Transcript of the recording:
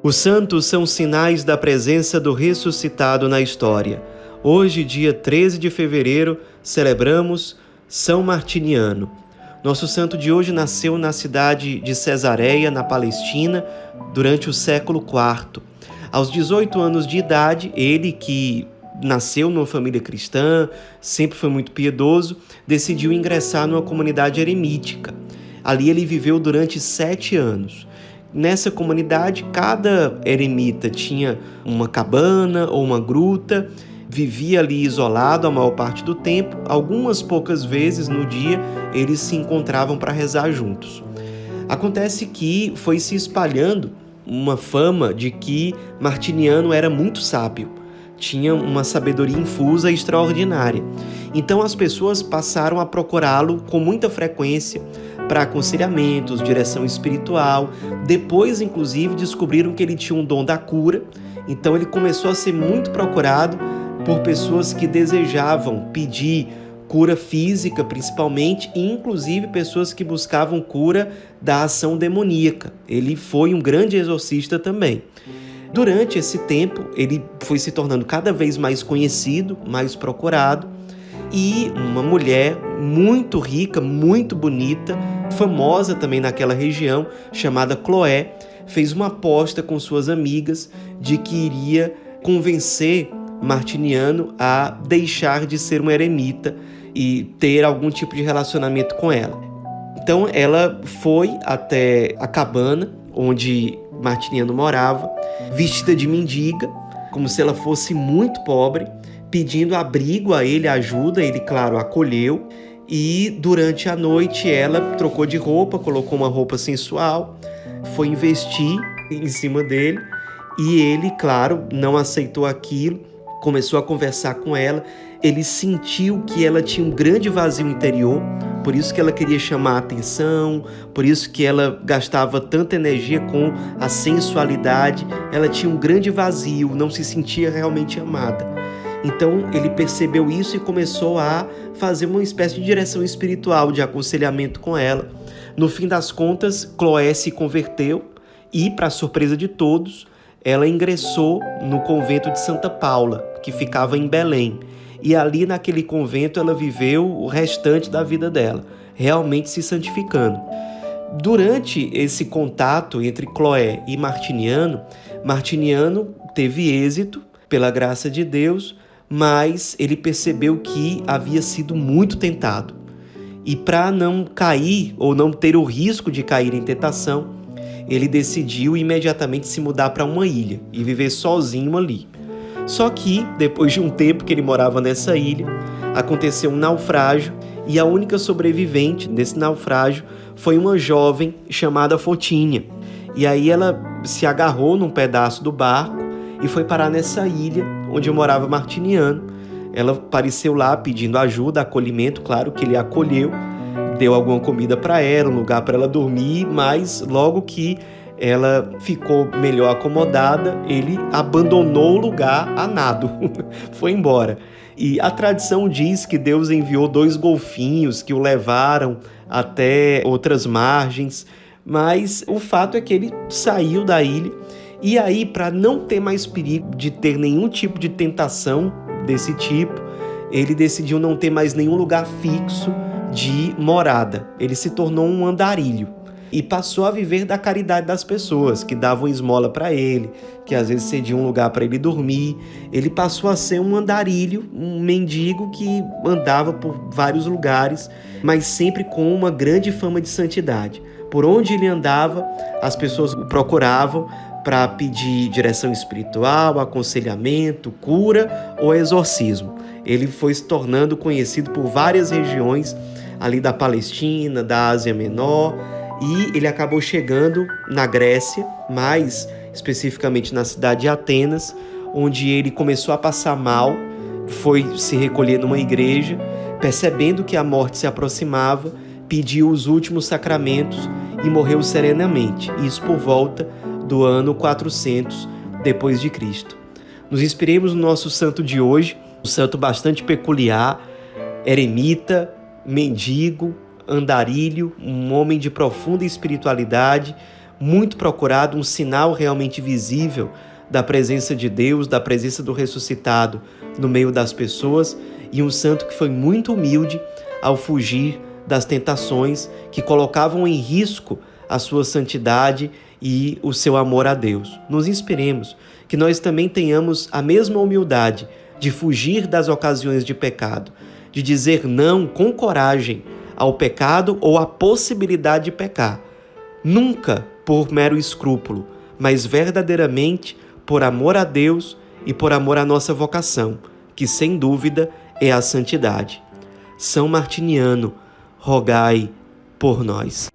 Os santos são sinais da presença do ressuscitado na história. Hoje, dia 13 de fevereiro, celebramos São Martiniano. Nosso santo de hoje nasceu na cidade de Cesareia, na Palestina, durante o século IV. Aos 18 anos de idade, ele que nasceu numa família cristã, sempre foi muito piedoso, decidiu ingressar numa comunidade eremítica. Ali ele viveu durante sete anos. Nessa comunidade, cada eremita tinha uma cabana ou uma gruta, vivia ali isolado a maior parte do tempo. Algumas poucas vezes no dia eles se encontravam para rezar juntos. Acontece que foi se espalhando uma fama de que Martiniano era muito sábio, tinha uma sabedoria infusa e extraordinária. Então as pessoas passaram a procurá-lo com muita frequência para aconselhamentos, direção espiritual. Depois, inclusive, descobriram que ele tinha um dom da cura. Então, ele começou a ser muito procurado por pessoas que desejavam pedir cura física, principalmente, e inclusive pessoas que buscavam cura da ação demoníaca. Ele foi um grande exorcista também. Durante esse tempo, ele foi se tornando cada vez mais conhecido, mais procurado, e uma mulher muito rica, muito bonita, famosa também naquela região, chamada Chloé, fez uma aposta com suas amigas de que iria convencer Martiniano a deixar de ser uma eremita e ter algum tipo de relacionamento com ela. Então ela foi até a cabana onde Martiniano morava, vestida de mendiga, como se ela fosse muito pobre, pedindo abrigo a ele, ajuda, ele, claro, acolheu. E durante a noite ela trocou de roupa, colocou uma roupa sensual, foi investir em cima dele e ele, claro, não aceitou aquilo, começou a conversar com ela. Ele sentiu que ela tinha um grande vazio interior, por isso que ela queria chamar a atenção, por isso que ela gastava tanta energia com a sensualidade. Ela tinha um grande vazio, não se sentia realmente amada. Então ele percebeu isso e começou a fazer uma espécie de direção espiritual, de aconselhamento com ela. No fim das contas, Chloé se converteu e, para surpresa de todos, ela ingressou no convento de Santa Paula, que ficava em Belém. E ali naquele convento ela viveu o restante da vida dela, realmente se santificando. Durante esse contato entre Chloé e Martiniano, Martiniano teve êxito, pela graça de Deus, mas ele percebeu que havia sido muito tentado. E para não cair ou não ter o risco de cair em tentação, ele decidiu imediatamente se mudar para uma ilha e viver sozinho ali. Só que, depois de um tempo que ele morava nessa ilha, aconteceu um naufrágio e a única sobrevivente desse naufrágio foi uma jovem chamada Fotinha. E aí ela se agarrou num pedaço do barco e foi parar nessa ilha onde morava Martiniano. Ela apareceu lá pedindo ajuda, acolhimento, claro que ele acolheu, deu alguma comida para ela, um lugar para ela dormir, mas logo que ela ficou melhor acomodada, ele abandonou o lugar a nado, foi embora. E a tradição diz que Deus enviou dois golfinhos que o levaram até outras margens, mas o fato é que ele saiu da ilha e aí, para não ter mais perigo de ter nenhum tipo de tentação desse tipo, ele decidiu não ter mais nenhum lugar fixo de morada. Ele se tornou um andarilho e passou a viver da caridade das pessoas que davam esmola para ele, que às vezes cediam um lugar para ele dormir. Ele passou a ser um andarilho, um mendigo que andava por vários lugares, mas sempre com uma grande fama de santidade. Por onde ele andava, as pessoas o procuravam para pedir direção espiritual, aconselhamento, cura ou exorcismo. Ele foi se tornando conhecido por várias regiões ali da Palestina, da Ásia Menor, e ele acabou chegando na Grécia, mais especificamente na cidade de Atenas, onde ele começou a passar mal, foi se recolher numa igreja, percebendo que a morte se aproximava, pediu os últimos sacramentos e morreu serenamente. Isso por volta do ano 400 depois de Cristo. Nos inspiremos no nosso santo de hoje, um santo bastante peculiar, eremita, mendigo, andarilho, um homem de profunda espiritualidade, muito procurado, um sinal realmente visível da presença de Deus, da presença do ressuscitado no meio das pessoas, e um santo que foi muito humilde ao fugir das tentações que colocavam em risco a sua santidade e o seu amor a Deus. Nos inspiremos que nós também tenhamos a mesma humildade de fugir das ocasiões de pecado, de dizer não com coragem ao pecado ou à possibilidade de pecar. Nunca por mero escrúpulo, mas verdadeiramente por amor a Deus e por amor à nossa vocação, que sem dúvida é a santidade. São Martiniano, rogai por nós.